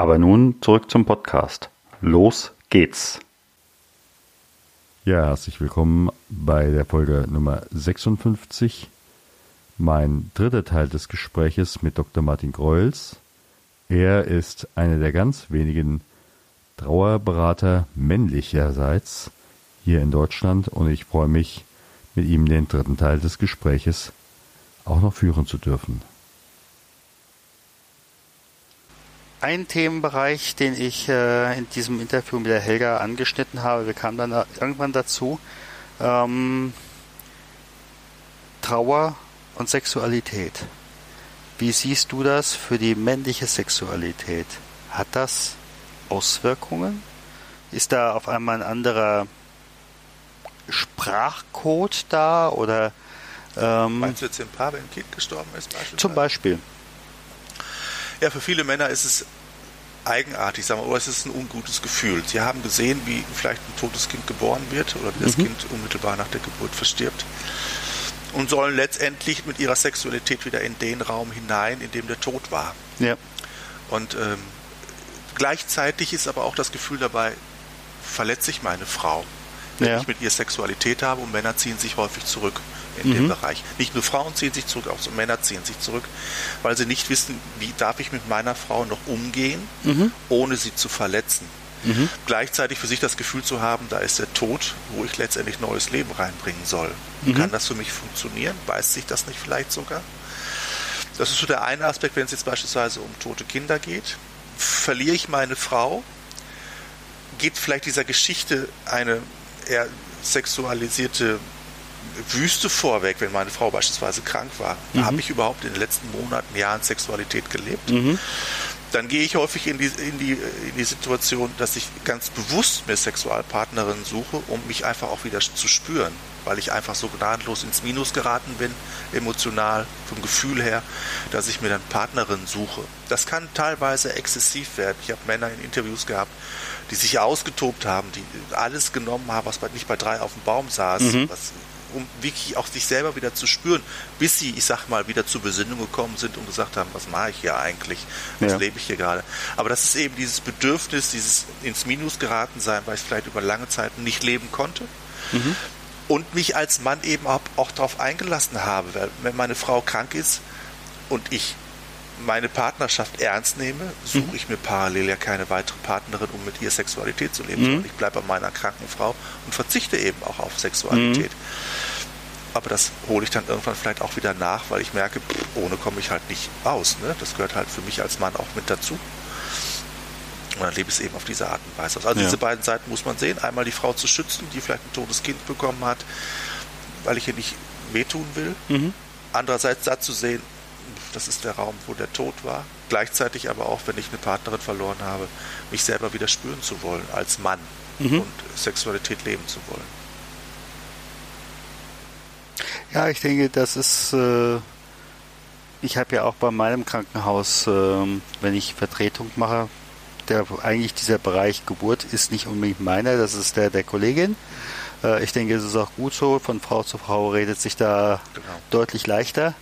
Aber nun zurück zum Podcast. Los geht's! Ja, herzlich willkommen bei der Folge Nummer 56. Mein dritter Teil des Gespräches mit Dr. Martin Greuels. Er ist einer der ganz wenigen Trauerberater männlicherseits hier in Deutschland und ich freue mich, mit ihm den dritten Teil des Gespräches auch noch führen zu dürfen. Ein Themenbereich, den ich äh, in diesem Interview mit der Helga angeschnitten habe, wir kamen dann irgendwann dazu, ähm, Trauer und Sexualität. Wie siehst du das für die männliche Sexualität? Hat das Auswirkungen? Ist da auf einmal ein anderer Sprachcode da oder ähm, Meinst du jetzt im Paar, wenn ein Kind gestorben ist? Zum Beispiel. Ja, für viele Männer ist es eigenartig, sagen wir, oder es ist ein ungutes Gefühl. Sie haben gesehen, wie vielleicht ein totes Kind geboren wird oder wie das mhm. Kind unmittelbar nach der Geburt verstirbt und sollen letztendlich mit ihrer Sexualität wieder in den Raum hinein, in dem der Tod war. Ja. Und ähm, gleichzeitig ist aber auch das Gefühl dabei, verletze ich meine Frau, ja. ich mit ihr Sexualität habe und Männer ziehen sich häufig zurück in mhm. dem Bereich. Nicht nur Frauen ziehen sich zurück, auch so Männer ziehen sich zurück, weil sie nicht wissen, wie darf ich mit meiner Frau noch umgehen, mhm. ohne sie zu verletzen. Mhm. Gleichzeitig für sich das Gefühl zu haben, da ist der Tod, wo ich letztendlich neues Leben reinbringen soll. Mhm. Kann das für mich funktionieren? Weiß sich das nicht vielleicht sogar? Das ist so der eine Aspekt, wenn es jetzt beispielsweise um tote Kinder geht. Verliere ich meine Frau? Geht vielleicht dieser Geschichte eine eher sexualisierte Wüste vorweg, wenn meine Frau beispielsweise krank war. Mhm. Habe ich überhaupt in den letzten Monaten, Jahren Sexualität gelebt? Mhm. Dann gehe ich häufig in die, in, die, in die Situation, dass ich ganz bewusst mir Sexualpartnerinnen suche, um mich einfach auch wieder zu spüren, weil ich einfach so gnadenlos ins Minus geraten bin, emotional, vom Gefühl her, dass ich mir dann Partnerinnen suche. Das kann teilweise exzessiv werden. Ich habe Männer in Interviews gehabt, die sich ausgetobt haben, die alles genommen haben, was nicht bei drei auf dem Baum saß, mhm. was um wirklich auch sich selber wieder zu spüren, bis sie, ich sag mal, wieder zur Besinnung gekommen sind und gesagt haben, was mache ich hier eigentlich? Was ja. lebe ich hier gerade? Aber das ist eben dieses Bedürfnis, dieses ins Minus geraten sein, weil ich vielleicht über lange Zeit nicht leben konnte. Mhm. Und mich als Mann eben auch, auch darauf eingelassen habe, weil wenn meine Frau krank ist und ich meine Partnerschaft ernst nehme, suche mhm. ich mir parallel ja keine weitere Partnerin, um mit ihr Sexualität zu leben, mhm. sondern ich bleibe bei meiner kranken Frau und verzichte eben auch auf Sexualität. Mhm. Aber das hole ich dann irgendwann vielleicht auch wieder nach, weil ich merke, pff, ohne komme ich halt nicht aus. Ne? Das gehört halt für mich als Mann auch mit dazu. Und dann lebe ich es eben auf diese Art und Weise aus. Also ja. diese beiden Seiten muss man sehen. Einmal die Frau zu schützen, die vielleicht ein totes Kind bekommen hat, weil ich ihr nicht wehtun will. Mhm. Andererseits da zu sehen, das ist der Raum, wo der Tod war. Gleichzeitig aber auch, wenn ich eine Partnerin verloren habe, mich selber wieder spüren zu wollen als Mann mhm. und Sexualität leben zu wollen. Ja, ich denke, das ist. Äh, ich habe ja auch bei meinem Krankenhaus, äh, wenn ich Vertretung mache, der eigentlich dieser Bereich Geburt ist nicht unbedingt meiner, das ist der der Kollegin. Äh, ich denke, es ist auch gut so. Von Frau zu Frau redet sich da genau. deutlich leichter.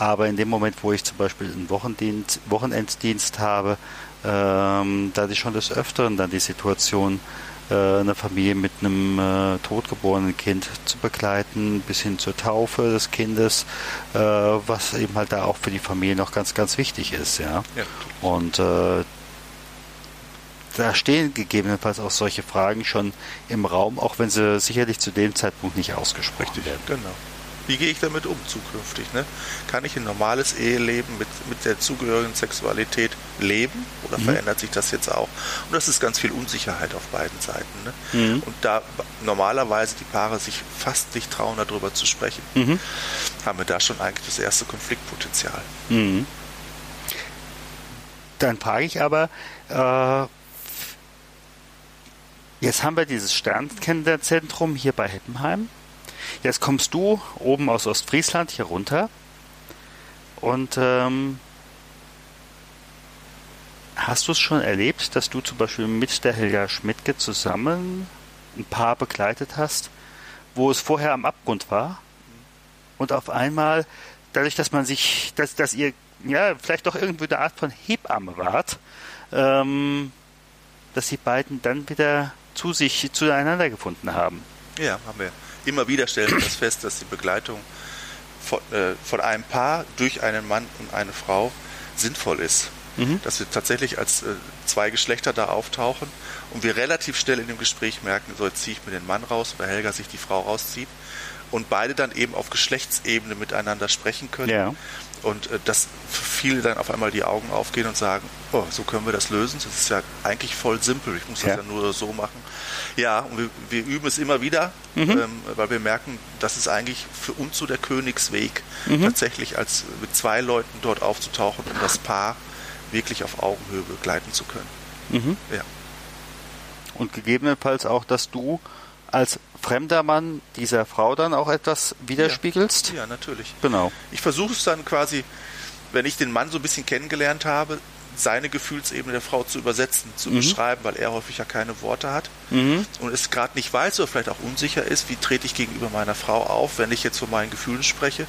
Aber in dem Moment, wo ich zum Beispiel einen Wochendienst, Wochenenddienst habe, ähm, da hatte ich schon des Öfteren dann die Situation, äh, eine Familie mit einem äh, totgeborenen Kind zu begleiten, bis hin zur Taufe des Kindes, äh, was eben halt da auch für die Familie noch ganz, ganz wichtig ist. Ja. ja. Und äh, da stehen gegebenenfalls auch solche Fragen schon im Raum, auch wenn sie sicherlich zu dem Zeitpunkt nicht ausgesprochen werden. Genau. Wie gehe ich damit um zukünftig? Ne? Kann ich ein normales Eheleben mit, mit der zugehörigen Sexualität leben oder mhm. verändert sich das jetzt auch? Und das ist ganz viel Unsicherheit auf beiden Seiten. Ne? Mhm. Und da normalerweise die Paare sich fast nicht trauen, darüber zu sprechen, mhm. haben wir da schon eigentlich das erste Konfliktpotenzial. Mhm. Dann frage ich aber, äh, Jetzt haben wir dieses Sternkinderzentrum hier bei Heppenheim. Jetzt kommst du oben aus Ostfriesland hier runter und ähm, hast du es schon erlebt, dass du zum Beispiel mit der Helga Schmidtke zusammen ein Paar begleitet hast, wo es vorher am Abgrund war und auf einmal, dadurch, dass man sich, dass, dass ihr ja vielleicht doch irgendwie eine Art von Hebamme wart, ähm, dass die beiden dann wieder zu sich zueinander gefunden haben. Ja, haben wir. Immer wieder stellen wir das fest, dass die Begleitung von, äh, von einem Paar durch einen Mann und eine Frau sinnvoll ist. Mhm. Dass wir tatsächlich als äh, zwei Geschlechter da auftauchen und wir relativ schnell in dem Gespräch merken, so jetzt ziehe ich mir den Mann raus oder Helga sich die Frau rauszieht und beide dann eben auf Geschlechtsebene miteinander sprechen können. Ja. Und äh, dass viele dann auf einmal die Augen aufgehen und sagen, oh, so können wir das lösen. Das ist ja eigentlich voll simpel. Ich muss das ja, ja nur so machen. Ja, und wir, wir üben es immer wieder, mhm. ähm, weil wir merken, das ist eigentlich für uns so der Königsweg, mhm. tatsächlich als mit zwei Leuten dort aufzutauchen, um das Paar wirklich auf Augenhöhe begleiten zu können. Mhm. Ja. Und gegebenenfalls auch, dass du als fremder Mann dieser Frau dann auch etwas widerspiegelst? Ja, ja natürlich. Genau. Ich versuche es dann quasi, wenn ich den Mann so ein bisschen kennengelernt habe, seine Gefühlsebene der Frau zu übersetzen, zu mhm. beschreiben, weil er häufig ja keine Worte hat mhm. und es gerade nicht weiß oder vielleicht auch unsicher ist, wie trete ich gegenüber meiner Frau auf, wenn ich jetzt von meinen Gefühlen spreche.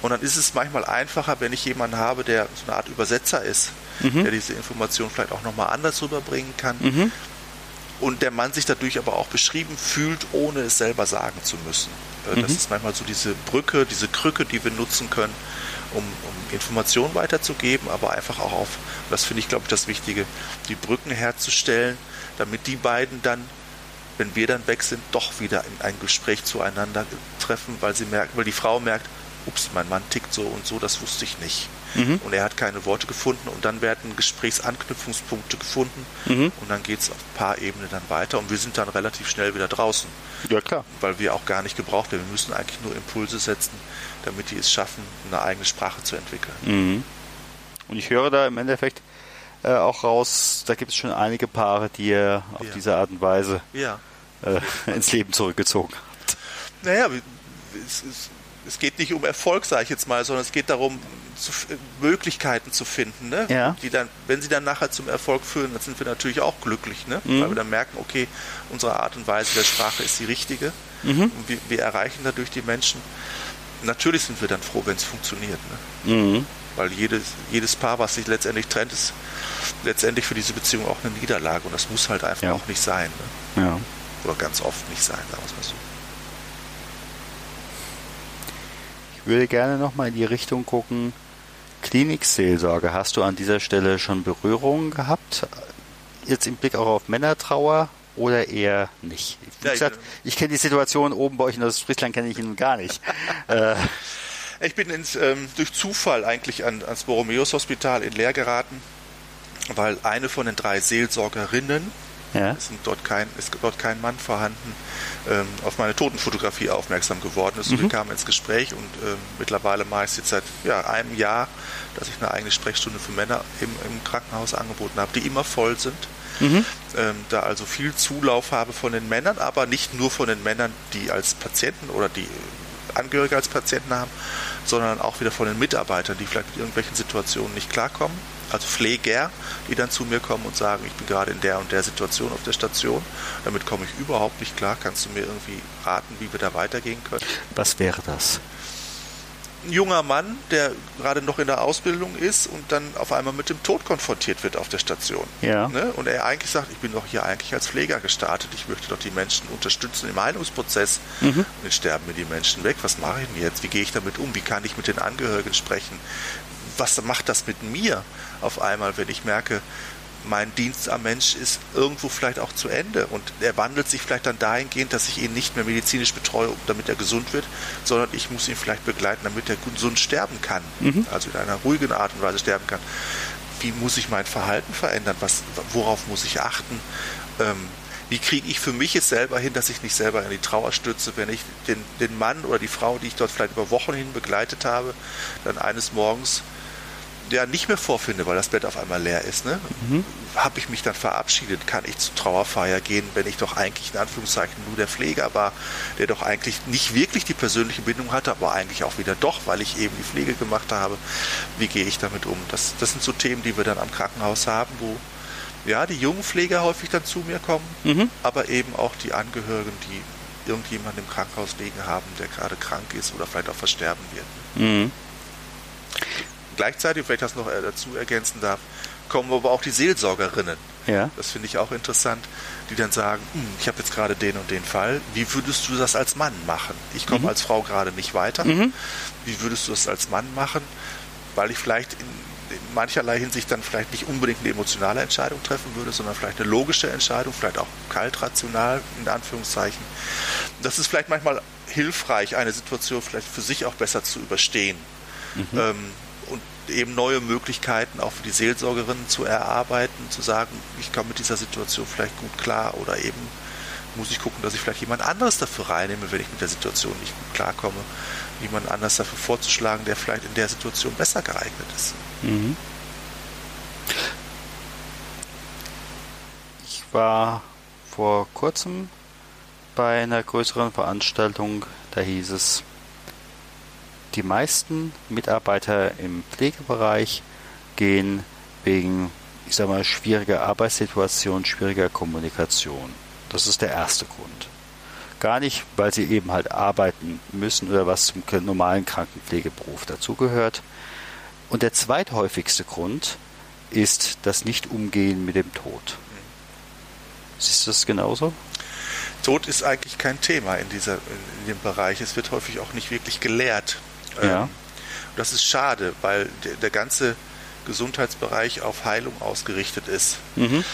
Und dann ist es manchmal einfacher, wenn ich jemanden habe, der so eine Art Übersetzer ist, mhm. der diese Information vielleicht auch nochmal anders rüberbringen kann. Und der Mann sich dadurch aber auch beschrieben fühlt, ohne es selber sagen zu müssen. Äh, das mhm. ist manchmal so diese Brücke, diese Krücke, die wir nutzen können, um, um Informationen weiterzugeben, aber einfach auch auf, das finde ich, glaube ich, das Wichtige, die Brücken herzustellen, damit die beiden dann, wenn wir dann weg sind, doch wieder in ein Gespräch zueinander treffen, weil sie merken, weil die Frau merkt, ups, mein Mann tickt so und so, das wusste ich nicht. Mhm. Und er hat keine Worte gefunden und dann werden Gesprächsanknüpfungspunkte gefunden mhm. und dann geht es auf ein paar Ebenen dann weiter und wir sind dann relativ schnell wieder draußen. Ja, klar. Weil wir auch gar nicht gebraucht werden. Wir müssen eigentlich nur Impulse setzen, damit die es schaffen, eine eigene Sprache zu entwickeln. Mhm. Und ich höre da im Endeffekt äh, auch raus, da gibt es schon einige Paare, die ihr auf ja. diese Art und Weise ja. äh, ins Leben zurückgezogen habt. Naja, es, es, es geht nicht um Erfolg, sage ich jetzt mal, sondern es geht darum, zu, Möglichkeiten zu finden, ne? ja. die dann, wenn sie dann nachher zum Erfolg führen, dann sind wir natürlich auch glücklich, ne? Mhm. weil wir dann merken, okay, unsere Art und Weise der Sprache ist die richtige mhm. und wir, wir, erreichen dadurch die Menschen. Natürlich sind wir dann froh, wenn es funktioniert, ne? Mhm. weil jedes, jedes Paar, was sich letztendlich trennt, ist letztendlich für diese Beziehung auch eine Niederlage und das muss halt einfach ja. auch nicht sein. Ne? Ja. Oder ganz oft nicht sein, sagen wir es mal so. Ich würde gerne nochmal in die Richtung gucken, Klinikseelsorge, hast du an dieser Stelle schon Berührungen gehabt? Jetzt im Blick auch auf Männertrauer oder eher nicht? Wie gesagt, ich, ich kenne die Situation oben bei euch in Ostfriesland kenne ich ihn gar nicht. äh, ich bin ins, ähm, durch Zufall eigentlich an, ans Borromeus Hospital in Leer geraten, weil eine von den drei Seelsorgerinnen, ja. es dort kein, ist dort kein Mann vorhanden, ähm, auf meine Totenfotografie aufmerksam geworden ist. Und mhm. wir kamen ins Gespräch und ähm, mittlerweile mache ich es jetzt seit ja, einem Jahr, dass ich eine eigene Sprechstunde für Männer im, im Krankenhaus angeboten habe, die immer voll sind. Mhm. Ähm, da also viel Zulauf habe von den Männern, aber nicht nur von den Männern, die als Patienten oder die Angehörige als Patienten haben, sondern auch wieder von den Mitarbeitern, die vielleicht mit irgendwelchen Situationen nicht klarkommen also Pfleger, die dann zu mir kommen und sagen, ich bin gerade in der und der Situation auf der Station, damit komme ich überhaupt nicht klar, kannst du mir irgendwie raten, wie wir da weitergehen können? Was wäre das? Ein junger Mann, der gerade noch in der Ausbildung ist und dann auf einmal mit dem Tod konfrontiert wird auf der Station. Ja. Ne? Und er eigentlich sagt, ich bin doch hier eigentlich als Pfleger gestartet, ich möchte doch die Menschen unterstützen im Heilungsprozess. Mhm. Und jetzt sterben mir die Menschen weg. Was mache ich denn jetzt? Wie gehe ich damit um? Wie kann ich mit den Angehörigen sprechen? Was macht das mit mir? auf einmal, wenn ich merke, mein Dienst am Mensch ist irgendwo vielleicht auch zu Ende und er wandelt sich vielleicht dann dahingehend, dass ich ihn nicht mehr medizinisch betreue, damit er gesund wird, sondern ich muss ihn vielleicht begleiten, damit er gesund sterben kann, mhm. also in einer ruhigen Art und Weise sterben kann. Wie muss ich mein Verhalten verändern? Was, worauf muss ich achten? Ähm, wie kriege ich für mich es selber hin, dass ich nicht selber in die Trauer stürze, wenn ich den, den Mann oder die Frau, die ich dort vielleicht über Wochen hin begleitet habe, dann eines Morgens ja nicht mehr vorfinde, weil das Bett auf einmal leer ist, ne? Mhm. habe ich mich dann verabschiedet, kann ich zur Trauerfeier gehen, wenn ich doch eigentlich in Anführungszeichen nur der Pfleger war, der doch eigentlich nicht wirklich die persönliche Bindung hatte, aber eigentlich auch wieder doch, weil ich eben die Pflege gemacht habe. Wie gehe ich damit um? Das, das sind so Themen, die wir dann am Krankenhaus haben, wo ja die jungen Pfleger häufig dann zu mir kommen, mhm. aber eben auch die Angehörigen, die irgendjemanden im Krankenhaus liegen haben, der gerade krank ist oder vielleicht auch versterben wird. Mhm. Gleichzeitig, vielleicht das noch äh, dazu ergänzen darf, kommen aber auch die Seelsorgerinnen. Ja. Das finde ich auch interessant, die dann sagen, hm, ich habe jetzt gerade den und den Fall. Wie würdest du das als Mann machen? Ich komme mhm. als Frau gerade nicht weiter. Mhm. Wie würdest du das als Mann machen? Weil ich vielleicht in, in, mancherlei Hinsicht dann vielleicht nicht unbedingt eine emotionale Entscheidung treffen würde, sondern vielleicht eine logische Entscheidung, vielleicht auch kalt rational in Anführungszeichen. Das ist vielleicht manchmal hilfreich, eine Situation vielleicht für sich auch besser zu überstehen. Mhm. Ähm, eben neue Möglichkeiten auch für die Seelsorgerinnen zu erarbeiten, zu sagen, ich komme mit dieser Situation vielleicht gut klar oder eben muss ich gucken, dass ich vielleicht jemand anderes dafür reinnehme, wenn ich mit der Situation nicht gut klarkomme, jemand anders dafür vorzuschlagen, der vielleicht in der Situation besser geeignet ist. Mhm. Ich war vor kurzem bei einer größeren Veranstaltung, da hieß es, die meisten Mitarbeiter im Pflegebereich gehen wegen, ich sag mal, schwieriger Arbeitssituation, schwieriger Kommunikation. Das ist der erste Grund. Gar nicht, weil sie eben halt arbeiten müssen oder was zum normalen Krankenpflegeberuf dazugehört. Und der zweithäufigste Grund ist das Nicht-Umgehen mit dem Tod. Siehst du das genauso? Tod ist eigentlich kein Thema in, dieser, in dem Bereich. Es wird häufig auch nicht wirklich gelehrt. Ja. Ähm, das ist schade, weil der, der, ganze Gesundheitsbereich auf Heilung ausgerichtet ist. Mhm.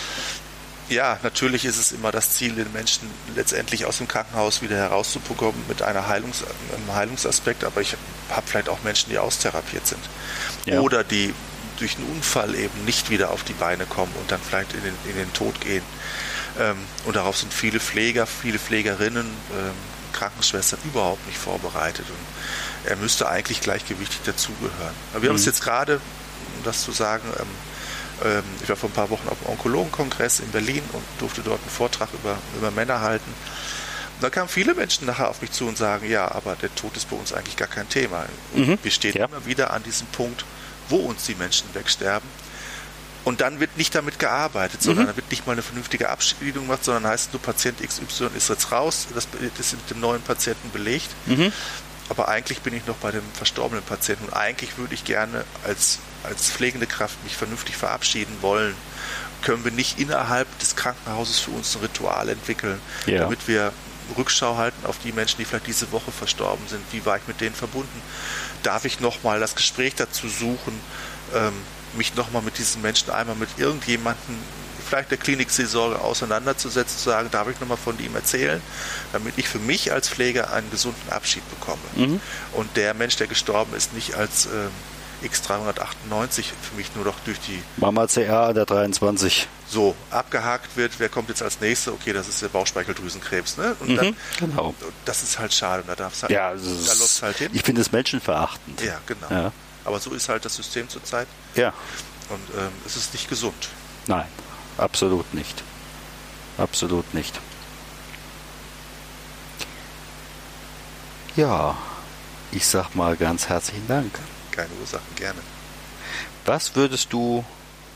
Ja, natürlich ist es immer das Ziel, den Menschen letztendlich aus dem Krankenhaus wieder herauszubekommen mit einer Heilungs einem Heilungsaspekt, aber ich habe vielleicht auch Menschen, die austherapiert sind. Ja. Oder die durch einen Unfall eben nicht wieder auf die Beine kommen und dann vielleicht in den, in den Tod gehen. Ähm, und darauf sind viele Pfleger, viele Pflegerinnen, ähm, Krankenschwestern überhaupt nicht vorbereitet. Und er müsste eigentlich gleichgewichtig dazugehören. Aber wir mhm. haben es jetzt gerade, um das zu sagen, ähm, ähm, ich war vor ein paar Wochen auf dem Onkologenkongress in Berlin und durfte dort einen Vortrag über, über Männer halten. Und da kamen viele Menschen nachher auf mich zu und sagen, ja, aber der Tod ist bei uns eigentlich gar kein Thema. Mhm. wir stehen ja. immer wieder an diesem Punkt, wo uns die Menschen wegsterben. Und dann wird nicht damit gearbeitet, sondern mhm. da wird nicht mal eine vernünftige Abschiedung gemacht, sondern heißt nur, Patient XY ist jetzt raus, das ist mit dem neuen Patienten belegt. Mhm. Aber eigentlich bin ich noch bei dem verstorbenen Patienten und eigentlich würde ich gerne als, als pflegende Kraft mich vernünftig verabschieden wollen. Können wir nicht innerhalb des Krankenhauses für uns ein Ritual entwickeln, ja. damit wir Rückschau halten auf die Menschen, die vielleicht diese Woche verstorben sind. Wie war ich mit denen verbunden? Darf ich nochmal das Gespräch dazu suchen? Ähm, mich nochmal mit diesen Menschen einmal mit irgendjemandem, vielleicht der Klinikseelsorge auseinanderzusetzen, zu sagen, darf ich nochmal von ihm erzählen, damit ich für mich als Pfleger einen gesunden Abschied bekomme. Mhm. Und der Mensch, der gestorben ist, nicht als ähm, X398 für mich nur noch durch die Mama CR der 23 so abgehakt wird, wer kommt jetzt als nächster? Okay, das ist der Bauchspeicheldrüsenkrebs, ne? Und mhm, dann, genau. Das ist halt schade, da darf halt, ja, da läuft halt hin. Ich finde es menschenverachtend. Ja, genau. Ja. Aber so ist halt das System zurzeit. Ja. Und ähm, es ist nicht gesund. Nein, absolut nicht. Absolut nicht. Ja, ich sag mal ganz herzlichen Dank. Keine Ursache, gerne. Was würdest du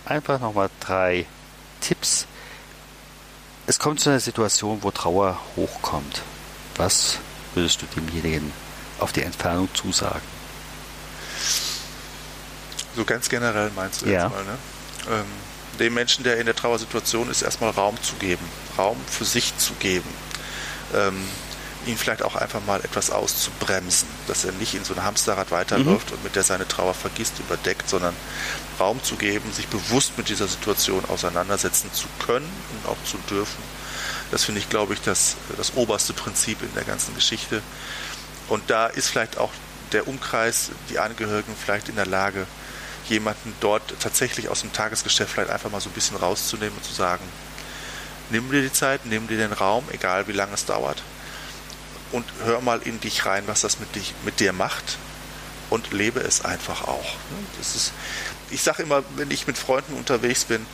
einfach nochmal drei Tipps? Es kommt zu einer Situation, wo Trauer hochkommt. Was würdest du demjenigen auf die Entfernung zusagen? So ganz generell meinst du ja. jetzt mal, ne? Ähm, dem Menschen, der in der Trauersituation ist, erstmal Raum zu geben, Raum für sich zu geben. Ähm, ihn vielleicht auch einfach mal etwas auszubremsen, dass er nicht in so ein Hamsterrad weiterläuft mhm. und mit der seine Trauer vergisst, überdeckt, sondern Raum zu geben, sich bewusst mit dieser Situation auseinandersetzen zu können und auch zu dürfen. Das finde ich, glaube ich, das, das oberste Prinzip in der ganzen Geschichte. Und da ist vielleicht auch der Umkreis, die Angehörigen vielleicht in der Lage, jemanden dort tatsächlich aus dem Tagesgeschäft vielleicht einfach mal so ein bisschen rauszunehmen und zu sagen, nimm dir die Zeit, nimm dir den Raum, egal wie lange es dauert, und hör mal in dich rein, was das mit, dich, mit dir macht und lebe es einfach auch. Das ist, ich sage immer, wenn ich mit Freunden unterwegs bin,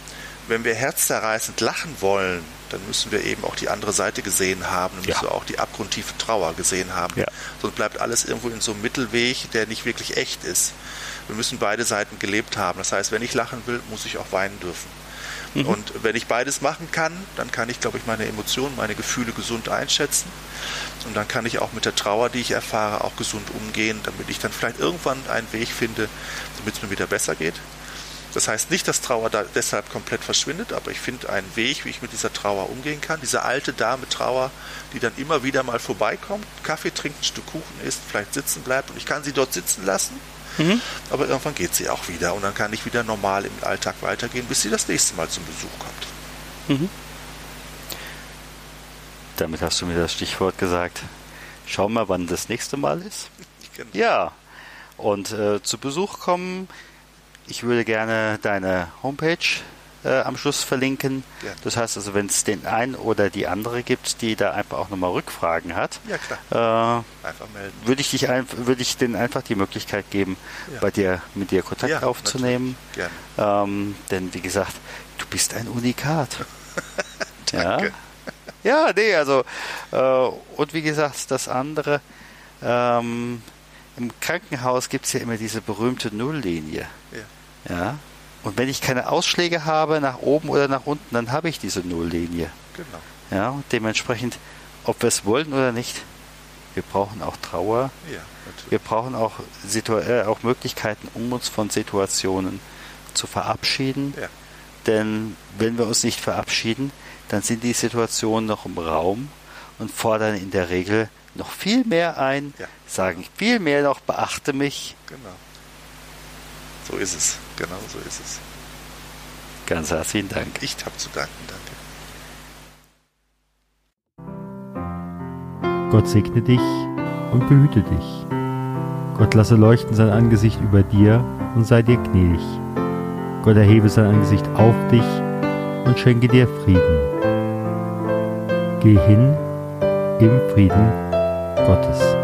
wenn wir herzzerreißend lachen wollen, dann müssen wir eben auch die andere Seite gesehen haben, dann müssen ja. wir auch die abgrundtiefe Trauer gesehen haben. Ja. Sonst bleibt alles irgendwo in so einem Mittelweg, der nicht wirklich echt ist. Wir müssen beide Seiten gelebt haben. Das heißt, wenn ich lachen will, muss ich auch weinen dürfen. Mhm. Und wenn ich beides machen kann, dann kann ich, glaube ich, meine Emotionen, meine Gefühle gesund einschätzen. Und dann kann ich auch mit der Trauer, die ich erfahre, auch gesund umgehen, damit ich dann vielleicht irgendwann einen Weg finde, damit es mir wieder besser geht. Das heißt nicht, dass Trauer da deshalb komplett verschwindet, aber ich finde einen Weg, wie ich mit dieser Trauer umgehen kann. Diese alte Dame Trauer, die dann immer wieder mal vorbeikommt, Kaffee trinkt, ein Stück Kuchen isst, vielleicht sitzen bleibt und ich kann sie dort sitzen lassen. Mhm. Aber irgendwann geht sie auch wieder und dann kann ich wieder normal im Alltag weitergehen, bis sie das nächste Mal zum Besuch kommt. Mhm. Damit hast du mir das Stichwort gesagt. Schau mal, wann das nächste Mal ist. Genau. Ja. Und äh, zu Besuch kommen ich würde gerne deine Homepage äh, am Schluss verlinken. Ja. Das heißt also, wenn es den einen oder die andere gibt, die da einfach auch nochmal Rückfragen hat, ja. Äh, einfach melden. Würde ich dich ein, würde ich denen einfach die Möglichkeit geben, ja. bei dir mit dir Kontakt aufzunehmen. Ähm, denn wie gesagt, du bist ein Unikat. Danke. Ja, nee, also äh, und wie gesagt, das andere. Ähm, im Krankenhaus gibt es ja immer diese berühmte Nulllinie. Ja. ja. Und wenn ich keine Ausschläge habe, nach oben oder nach unten, dann habe ich diese Nulllinie. Genau. Ja, dementsprechend, ob wir es wollen oder nicht, wir brauchen auch Trauer. Ja, natürlich. Wir brauchen auch, Situ äh, auch Möglichkeiten, um uns von Situationen zu verabschieden. Ja. Denn wenn wir uns nicht verabschieden, dann sind die Situationen noch im Raum und fordern in der Regel noch viel mehr ein, ja. sagen viel mehr noch, beachte mich. Genau. So ist es. Genau so ist es. Ganz herzlichen Dank. Ich habe zu danken, danke. Gott segne dich und behüte dich. Gott lasse leuchten sein Angesicht über dir und sei dir gnädig. Gott erhebe sein Angesicht auf dich und schenke dir Frieden. Geh hin im Frieden Gottes.